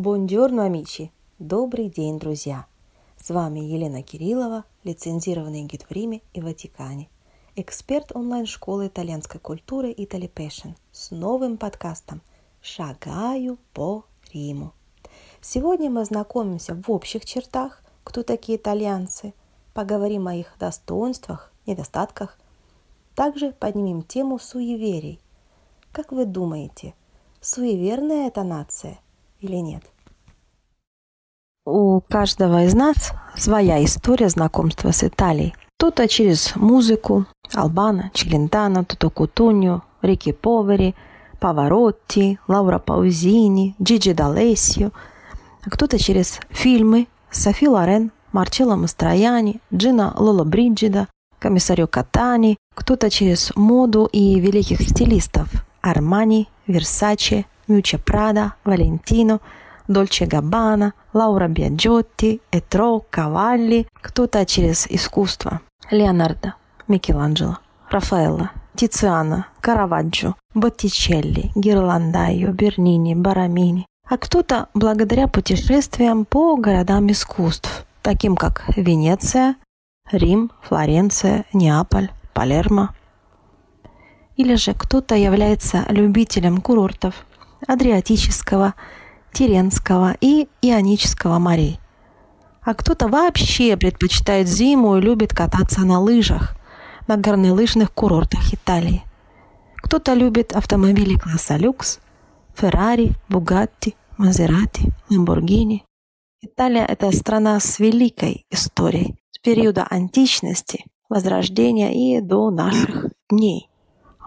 Бонджорно, амичи! Добрый день, друзья! С вами Елена Кириллова, лицензированный гид в Риме и Ватикане, эксперт онлайн-школы итальянской культуры Итали Passion с новым подкастом «Шагаю по Риму». Сегодня мы ознакомимся в общих чертах, кто такие итальянцы, поговорим о их достоинствах, недостатках, также поднимем тему суеверий. Как вы думаете, суеверная это нация или нет? У каждого из нас своя история знакомства с Италией. Кто-то через музыку, Албана, Челентано, Тото Кутуньо, Рики Повери, Паваротти, Лаура Паузини, Джиджи D'Алессио, а кто-то через фильмы Софи Лорен, Марчелло Мастрояни, Джина Лоло Бриджида, комиссарю Катани, кто-то через моду и великих стилистов Армани, Версаче, Мюча Прада, Валентино, Дольче Габбана, Лаура Биаджотти, Этро, Кавалли, кто-то через искусство Леонардо, Микеланджело, Рафаэлло, Тициана, Караваджо, Боттичелли, Гирландайо, Бернини, Барамини, а кто-то благодаря путешествиям по городам искусств, таким как Венеция, Рим, Флоренция, Неаполь, Палермо. Или же кто-то является любителем курортов Адриатического, Тиренского и Ионического морей. А кто-то вообще предпочитает зиму и любит кататься на лыжах на горнолыжных курортах Италии. Кто-то любит автомобили класса люкс, Феррари, Бугатти, Мазерати, Ламборгини. Италия – это страна с великой историей, периода античности, Возрождения и до наших дней.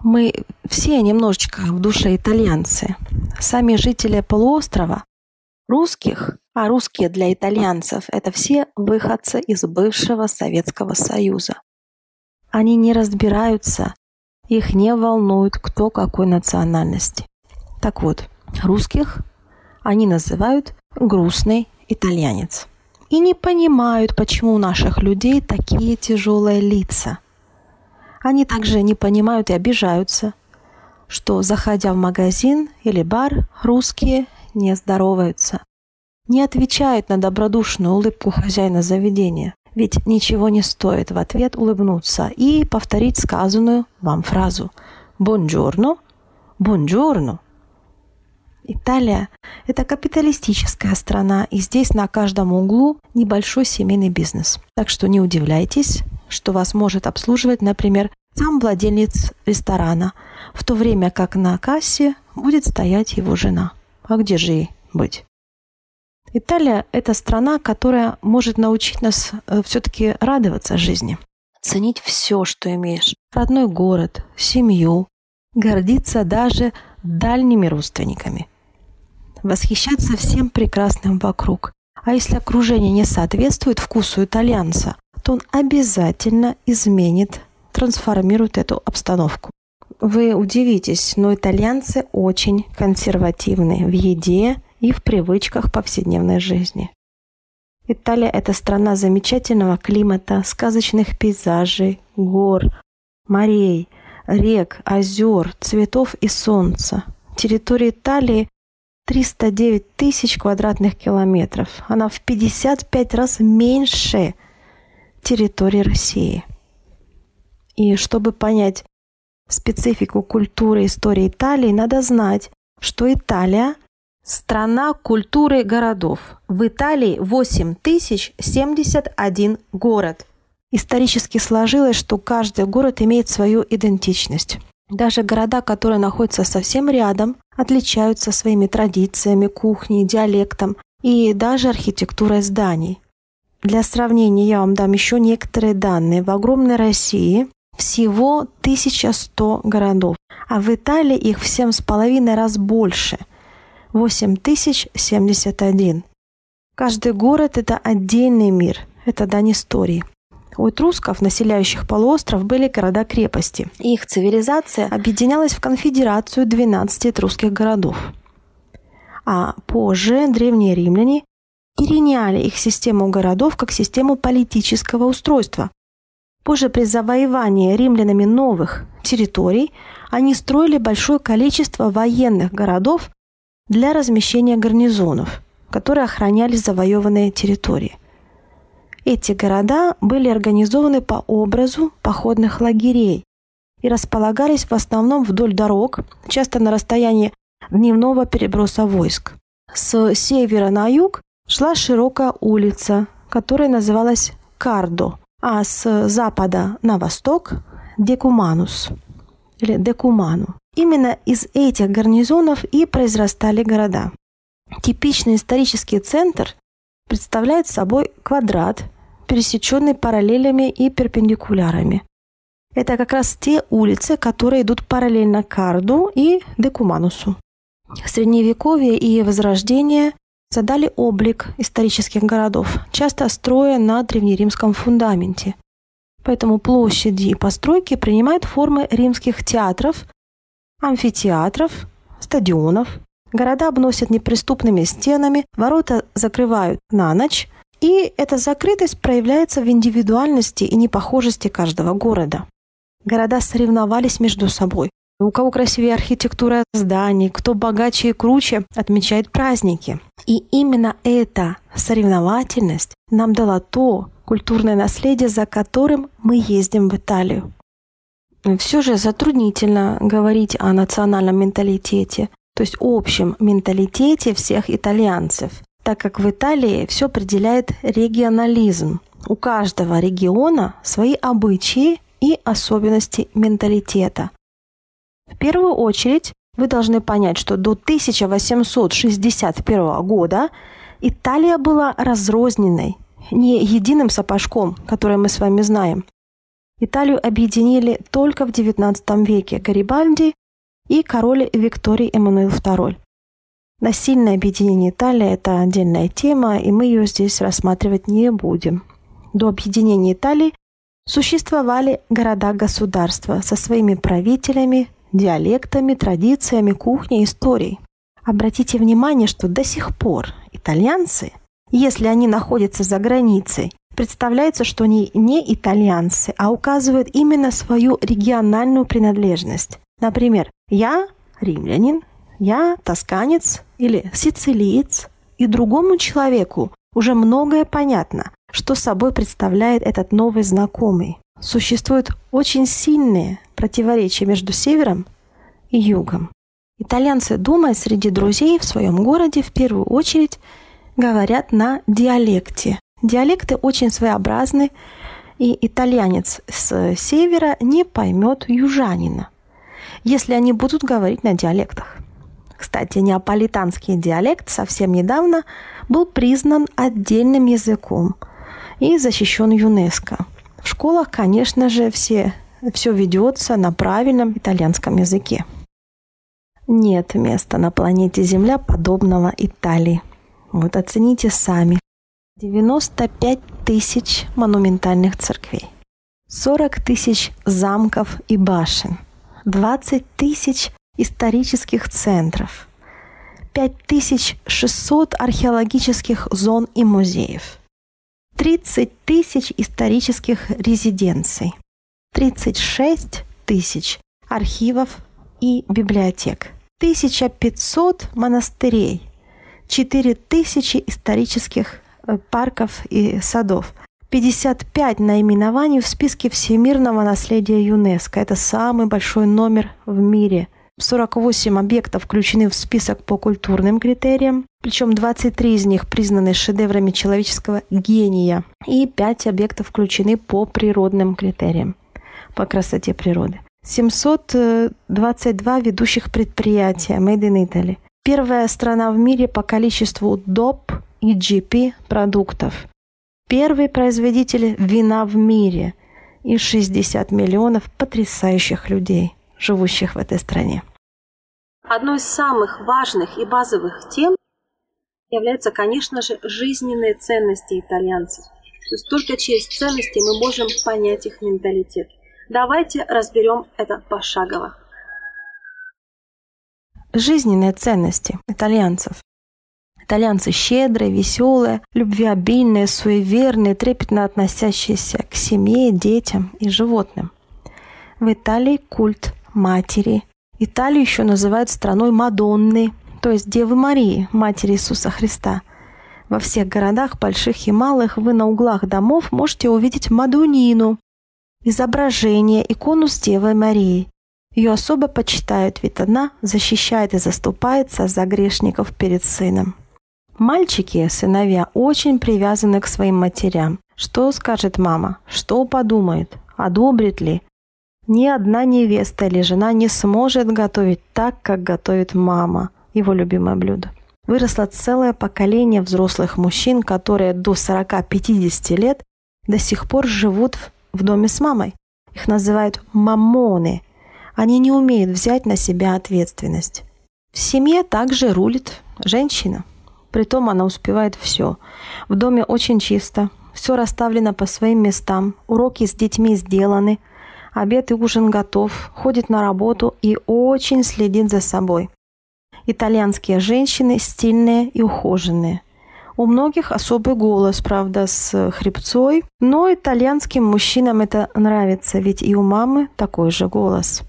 Мы все немножечко в душе итальянцы. Сами жители полуострова, русских, а русские для итальянцев – это все выходцы из бывшего Советского Союза. Они не разбираются, их не волнует, кто какой национальности. Так вот, русских они называют грустный итальянец и не понимают, почему у наших людей такие тяжелые лица. Они также не понимают и обижаются, что, заходя в магазин или бар, русские не здороваются, не отвечают на добродушную улыбку хозяина заведения, ведь ничего не стоит в ответ улыбнуться и повторить сказанную вам фразу «Бонджорно», «Бонджорно», Италия – это капиталистическая страна, и здесь на каждом углу небольшой семейный бизнес. Так что не удивляйтесь, что вас может обслуживать, например, сам владелец ресторана, в то время как на кассе будет стоять его жена. А где же ей быть? Италия – это страна, которая может научить нас э, все-таки радоваться жизни, ценить все, что имеешь. Родной город, семью, гордиться даже дальними родственниками – восхищаться всем прекрасным вокруг. А если окружение не соответствует вкусу итальянца, то он обязательно изменит, трансформирует эту обстановку. Вы удивитесь, но итальянцы очень консервативны в еде и в привычках повседневной жизни. Италия – это страна замечательного климата, сказочных пейзажей, гор, морей, рек, озер, цветов и солнца. Территория Италии 309 тысяч квадратных километров. Она в 55 раз меньше территории России. И чтобы понять специфику культуры и истории Италии, надо знать, что Италия – страна культуры городов. В Италии 8071 город. Исторически сложилось, что каждый город имеет свою идентичность. Даже города, которые находятся совсем рядом, отличаются своими традициями, кухней, диалектом и даже архитектурой зданий. Для сравнения я вам дам еще некоторые данные. В огромной России всего 1100 городов, а в Италии их в 7,5 раз больше – 8071. Каждый город – это отдельный мир, это дань истории – у этрусков, населяющих полуостров, были города-крепости. Их цивилизация объединялась в конфедерацию 12 этрусских городов. А позже древние римляне переняли их систему городов как систему политического устройства. Позже при завоевании римлянами новых территорий они строили большое количество военных городов для размещения гарнизонов. которые охраняли завоеванные территории. Эти города были организованы по образу походных лагерей и располагались в основном вдоль дорог, часто на расстоянии дневного переброса войск. С севера на юг шла широкая улица, которая называлась Кардо, а с запада на восток – Декуманус или Декуману. Именно из этих гарнизонов и произрастали города. Типичный исторический центр представляет собой квадрат, пересеченный параллелями и перпендикулярами. Это как раз те улицы, которые идут параллельно Карду и Декуманусу. Средневековье и Возрождение задали облик исторических городов, часто строя на древнеримском фундаменте. Поэтому площади и постройки принимают формы римских театров, амфитеатров, стадионов. Города обносят неприступными стенами, ворота закрывают на ночь, и эта закрытость проявляется в индивидуальности и непохожести каждого города. Города соревновались между собой. У кого красивее архитектура зданий, кто богаче и круче, отмечает праздники. И именно эта соревновательность нам дала то культурное наследие, за которым мы ездим в Италию. Все же затруднительно говорить о национальном менталитете, то есть общем менталитете всех итальянцев, так как в Италии все определяет регионализм. У каждого региона свои обычаи и особенности менталитета. В первую очередь вы должны понять, что до 1861 года Италия была разрозненной, не единым сапожком, который мы с вами знаем. Италию объединили только в XIX веке Гарибальди и король Викторий Эммануил II. Насильное объединение Италии – это отдельная тема, и мы ее здесь рассматривать не будем. До объединения Италии Существовали города-государства со своими правителями, диалектами, традициями, кухней, историей. Обратите внимание, что до сих пор итальянцы, если они находятся за границей, представляется, что они не итальянцы, а указывают именно свою региональную принадлежность. Например, я римлянин, я тосканец или сицилиец, и другому человеку уже многое понятно, что собой представляет этот новый знакомый. Существуют очень сильные противоречия между севером и югом. Итальянцы, думая среди друзей в своем городе, в первую очередь говорят на диалекте. Диалекты очень своеобразны, и итальянец с севера не поймет южанина, если они будут говорить на диалектах. Кстати, неаполитанский диалект совсем недавно был признан отдельным языком – и защищен ЮНЕСКО. В школах, конечно же, все, все ведется на правильном итальянском языке. Нет места на планете Земля подобного Италии. Вот оцените сами. 95 тысяч монументальных церквей, 40 тысяч замков и башен, 20 тысяч исторических центров, 5600 археологических зон и музеев – 30 тысяч исторических резиденций, 36 тысяч архивов и библиотек, 1500 монастырей, 4000 исторических э, парков и садов, 55 наименований в списке всемирного наследия ЮНЕСКО. Это самый большой номер в мире. 48 объектов включены в список по культурным критериям, причем 23 из них признаны шедеврами человеческого гения, и 5 объектов включены по природным критериям, по красоте природы. 722 ведущих предприятия Made in Italy. Первая страна в мире по количеству DOP и GP продуктов. Первый производитель вина в мире и 60 миллионов потрясающих людей живущих в этой стране. Одной из самых важных и базовых тем являются, конечно же, жизненные ценности итальянцев. То есть только через ценности мы можем понять их менталитет. Давайте разберем это пошагово. Жизненные ценности итальянцев. Итальянцы щедрые, веселые, любвеобильные, суеверные, трепетно относящиеся к семье, детям и животным. В Италии культ матери. Италию еще называют страной Мадонны, то есть Девы Марии, Матери Иисуса Христа. Во всех городах, больших и малых, вы на углах домов можете увидеть Мадунину, изображение, икону с Девой Марией. Ее особо почитают, ведь она защищает и заступается за грешников перед сыном. Мальчики, сыновья, очень привязаны к своим матерям. Что скажет мама? Что подумает? Одобрит ли? Ни одна невеста или жена не сможет готовить так, как готовит мама, его любимое блюдо. Выросло целое поколение взрослых мужчин, которые до 40-50 лет до сих пор живут в доме с мамой. Их называют мамоны. Они не умеют взять на себя ответственность. В семье также рулит женщина. Притом она успевает все. В доме очень чисто, все расставлено по своим местам, уроки с детьми сделаны, обед и ужин готов, ходит на работу и очень следит за собой. Итальянские женщины стильные и ухоженные. У многих особый голос, правда, с хрипцой, но итальянским мужчинам это нравится, ведь и у мамы такой же голос.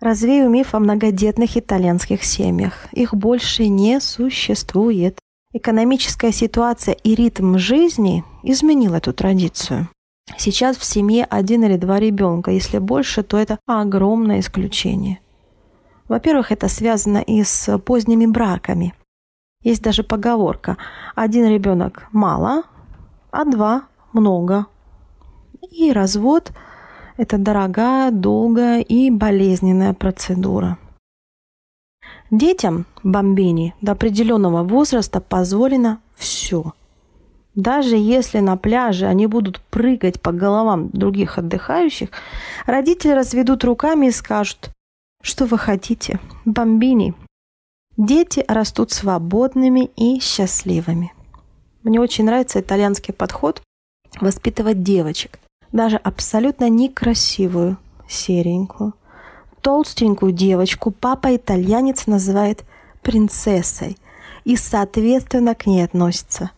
Развею миф о многодетных итальянских семьях. Их больше не существует. Экономическая ситуация и ритм жизни изменил эту традицию. Сейчас в семье один или два ребенка. Если больше, то это огромное исключение. Во-первых, это связано и с поздними браками. Есть даже поговорка «один ребенок мало, а два много». И развод – это дорогая, долгая и болезненная процедура. Детям, бомбини, до определенного возраста позволено все. Даже если на пляже они будут прыгать по головам других отдыхающих, родители разведут руками и скажут что вы хотите? Бомбини. Дети растут свободными и счастливыми. Мне очень нравится итальянский подход воспитывать девочек. Даже абсолютно некрасивую, серенькую, толстенькую девочку папа-итальянец называет принцессой и, соответственно, к ней относится.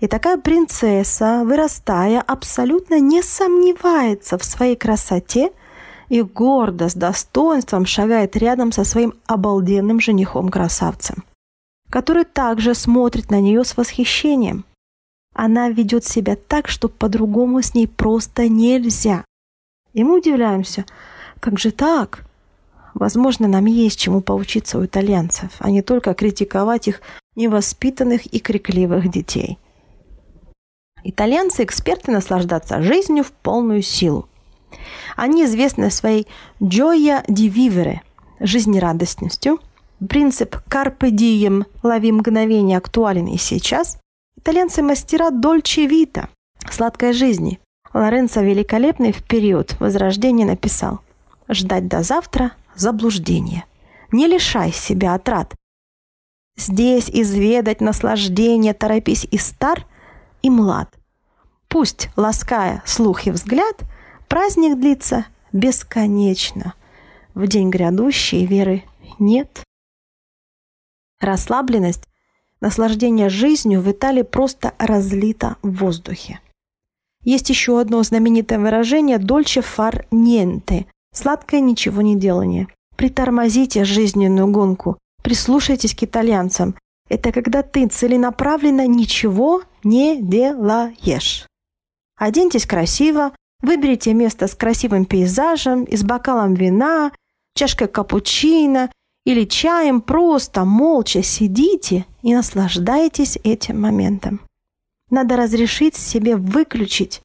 И такая принцесса, вырастая, абсолютно не сомневается в своей красоте – и гордо, с достоинством шагает рядом со своим обалденным женихом-красавцем, который также смотрит на нее с восхищением. Она ведет себя так, что по-другому с ней просто нельзя. И мы удивляемся, как же так? Возможно, нам есть чему поучиться у итальянцев, а не только критиковать их невоспитанных и крикливых детей. Итальянцы – эксперты наслаждаться жизнью в полную силу. Они известны своей «gioia di vivere» – жизнерадостностью. Принцип «carpe diem» – «лови мгновение» актуален и сейчас. Итальянцы мастера «dolce vita» – «сладкой жизни». Лоренцо Великолепный в период Возрождения написал «Ждать до завтра – заблуждение. Не лишай себя отрад. Здесь изведать наслаждение торопись и стар, и млад. Пусть, лаская слух и взгляд – Праздник длится бесконечно. В день грядущей веры нет. Расслабленность, наслаждение жизнью в Италии просто разлито в воздухе. Есть еще одно знаменитое выражение «дольче фар niente» – сладкое ничего не делание. Притормозите жизненную гонку, прислушайтесь к итальянцам. Это когда ты целенаправленно ничего не делаешь. Оденьтесь красиво, Выберите место с красивым пейзажем и с бокалом вина, чашкой капучино или чаем, просто молча сидите и наслаждайтесь этим моментом. Надо разрешить себе выключить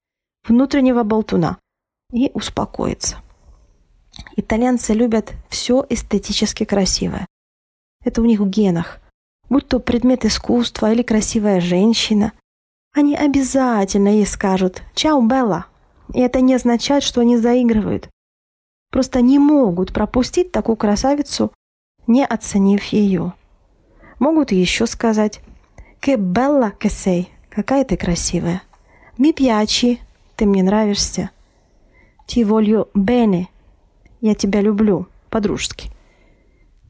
внутреннего болтуна и успокоиться. Итальянцы любят все эстетически красивое. Это у них в генах. Будь то предмет искусства или красивая женщина, они обязательно ей скажут «Чао, Белла!» И это не означает, что они заигрывают. Просто не могут пропустить такую красавицу, не оценив ее. Могут еще сказать «Che bella che sei» – «Какая ты красивая». «Mi piaci» – «Ты мне нравишься». «Ti voglio bene» – «Я тебя люблю» по-дружески.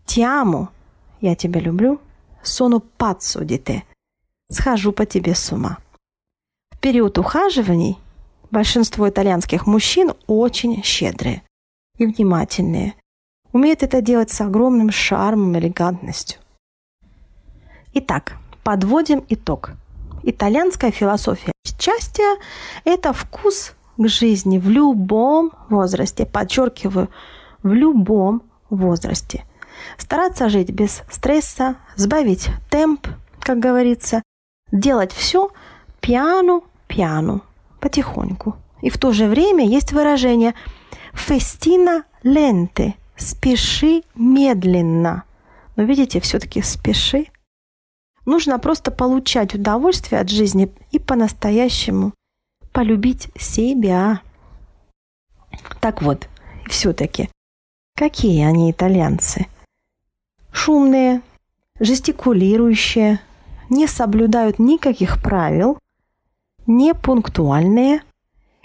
«Ti amo» – «Я тебя люблю». «Sono pazzo di te» – «Схожу по тебе с ума». В период ухаживаний – Большинство итальянских мужчин очень щедрые и внимательные. Умеют это делать с огромным шармом и элегантностью. Итак, подводим итог. Итальянская философия счастья – это вкус к жизни в любом возрасте. Подчеркиваю, в любом возрасте. Стараться жить без стресса, сбавить темп, как говорится, делать все пьяну-пьяну, потихоньку. И в то же время есть выражение «фестина ленте» – «спеши медленно». Но видите, все-таки спеши. Нужно просто получать удовольствие от жизни и по-настоящему полюбить себя. Так вот, все-таки, какие они итальянцы? Шумные, жестикулирующие, не соблюдают никаких правил, не пунктуальные,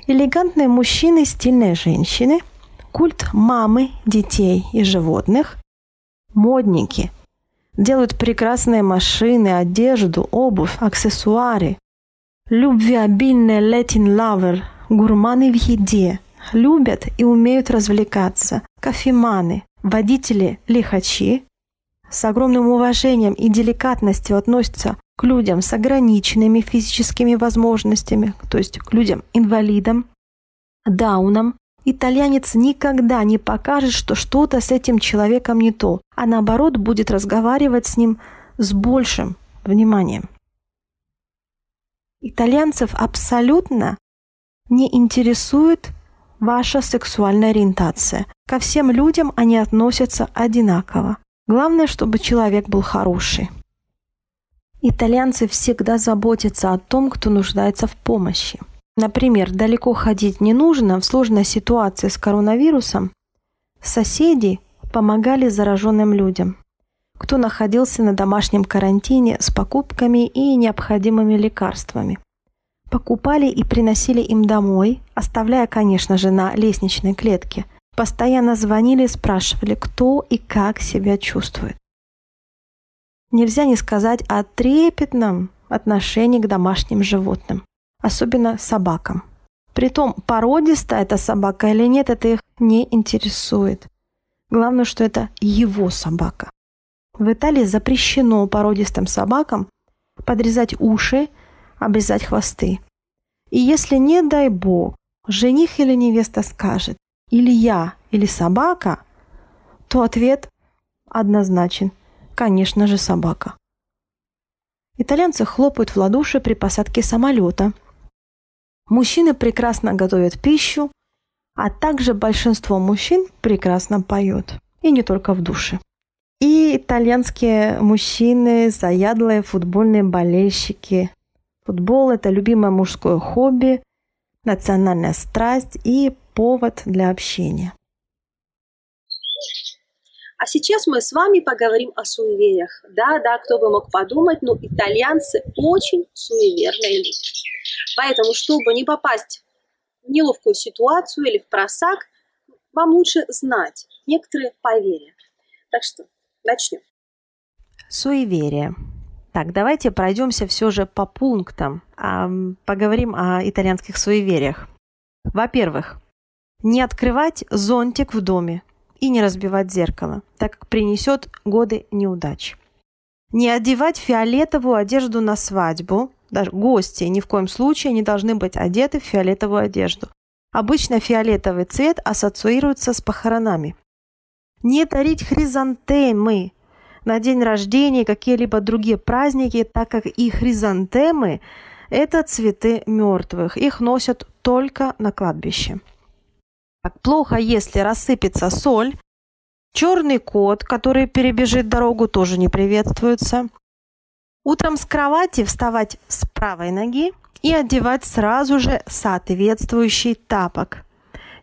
элегантные мужчины, стильные женщины, культ мамы, детей и животных, модники, делают прекрасные машины, одежду, обувь, аксессуары, любвеобильные Latin lover, гурманы в еде, любят и умеют развлекаться, кофеманы, водители-лихачи, с огромным уважением и деликатностью относятся к людям с ограниченными физическими возможностями, то есть к людям-инвалидам, даунам. Итальянец никогда не покажет, что что-то с этим человеком не то, а наоборот будет разговаривать с ним с большим вниманием. Итальянцев абсолютно не интересует ваша сексуальная ориентация. Ко всем людям они относятся одинаково. Главное, чтобы человек был хороший. Итальянцы всегда заботятся о том, кто нуждается в помощи. Например, далеко ходить не нужно, в сложной ситуации с коронавирусом соседи помогали зараженным людям, кто находился на домашнем карантине с покупками и необходимыми лекарствами. Покупали и приносили им домой, оставляя, конечно же, на лестничной клетке – Постоянно звонили и спрашивали, кто и как себя чувствует. Нельзя не сказать о трепетном отношении к домашним животным, особенно собакам. Притом, породистая эта собака или нет, это их не интересует. Главное, что это его собака. В Италии запрещено породистым собакам подрезать уши, обрезать хвосты. И если, не дай бог, жених или невеста скажет, или я, или собака, то ответ однозначен. Конечно же, собака. Итальянцы хлопают в ладоши при посадке самолета. Мужчины прекрасно готовят пищу, а также большинство мужчин прекрасно поют. И не только в душе. И итальянские мужчины – заядлые футбольные болельщики. Футбол – это любимое мужское хобби, национальная страсть и повод для общения. А сейчас мы с вами поговорим о суевериях. Да, да, кто бы мог подумать, но итальянцы очень суеверные люди. Поэтому, чтобы не попасть в неловкую ситуацию или в просак, вам лучше знать некоторые поверья. Так что начнем. Суеверие. Так, давайте пройдемся все же по пунктам. А, поговорим о итальянских суевериях. Во-первых, не открывать зонтик в доме и не разбивать зеркало, так как принесет годы неудач. Не одевать фиолетовую одежду на свадьбу. Даже гости ни в коем случае не должны быть одеты в фиолетовую одежду. Обычно фиолетовый цвет ассоциируется с похоронами. Не дарить хризантемы на день рождения и какие-либо другие праздники, так как и хризантемы – это цветы мертвых. Их носят только на кладбище. Так плохо, если рассыпется соль. Черный кот, который перебежит дорогу, тоже не приветствуется. Утром с кровати вставать с правой ноги и одевать сразу же соответствующий тапок.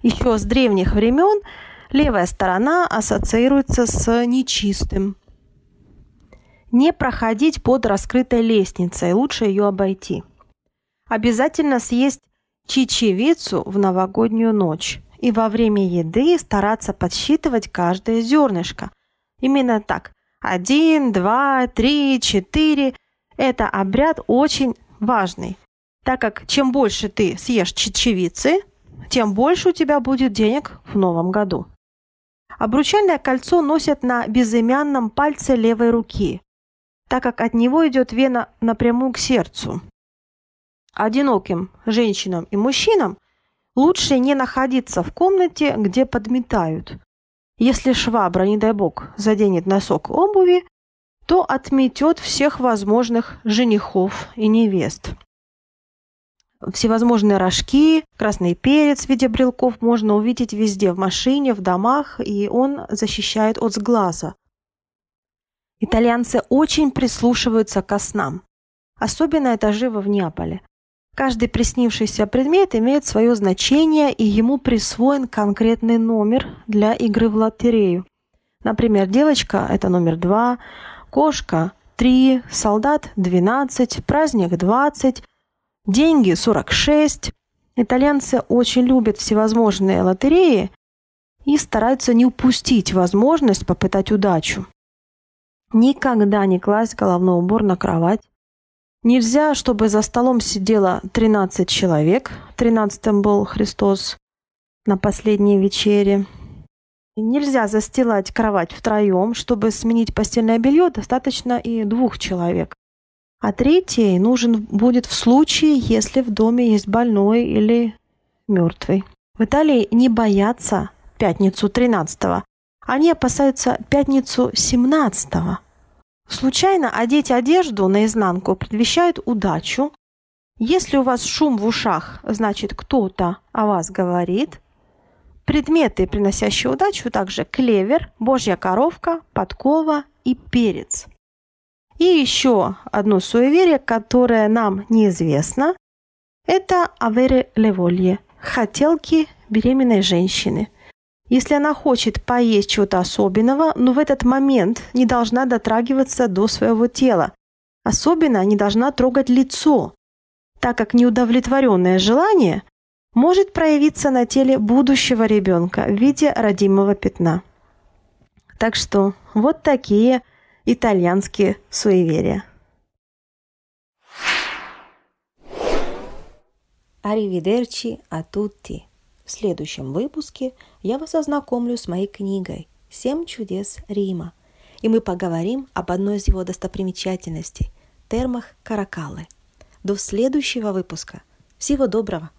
Еще с древних времен левая сторона ассоциируется с нечистым. Не проходить под раскрытой лестницей, лучше ее обойти. Обязательно съесть чечевицу в новогоднюю ночь и во время еды стараться подсчитывать каждое зернышко. Именно так. Один, два, три, четыре. Это обряд очень важный, так как чем больше ты съешь чечевицы, тем больше у тебя будет денег в новом году. Обручальное кольцо носят на безымянном пальце левой руки, так как от него идет вена напрямую к сердцу. одиноким женщинам и мужчинам лучше не находиться в комнате, где подметают. Если швабра, не дай бог, заденет носок обуви, то отметет всех возможных женихов и невест. Всевозможные рожки, красный перец в виде брелков можно увидеть везде, в машине, в домах, и он защищает от сглаза. Итальянцы очень прислушиваются ко снам. Особенно это живо в Неаполе. Каждый приснившийся предмет имеет свое значение, и ему присвоен конкретный номер для игры в лотерею. Например, девочка – это номер два, кошка – три, солдат – двенадцать, праздник – двадцать, деньги – сорок шесть. Итальянцы очень любят всевозможные лотереи и стараются не упустить возможность попытать удачу. Никогда не класть головной убор на кровать, Нельзя, чтобы за столом сидело 13 человек. Тринадцатым был Христос на последней вечере. Нельзя застилать кровать втроем. Чтобы сменить постельное белье, достаточно и двух человек. А третий нужен будет в случае, если в доме есть больной или мертвый. В Италии не боятся пятницу 13 Они опасаются пятницу 17 -го. Случайно одеть одежду наизнанку предвещает удачу. Если у вас шум в ушах, значит кто-то о вас говорит. Предметы, приносящие удачу, также клевер, божья коровка, подкова и перец. И еще одно суеверие, которое нам неизвестно, это авере леволье – хотелки беременной женщины – если она хочет поесть чего-то особенного, но в этот момент не должна дотрагиваться до своего тела. Особенно не должна трогать лицо, так как неудовлетворенное желание может проявиться на теле будущего ребенка в виде родимого пятна. Так что вот такие итальянские суеверия. Arrivederci a tutti! В следующем выпуске я вас ознакомлю с моей книгой «Семь чудес Рима», и мы поговорим об одной из его достопримечательностей – термах Каракалы. До следующего выпуска. Всего доброго!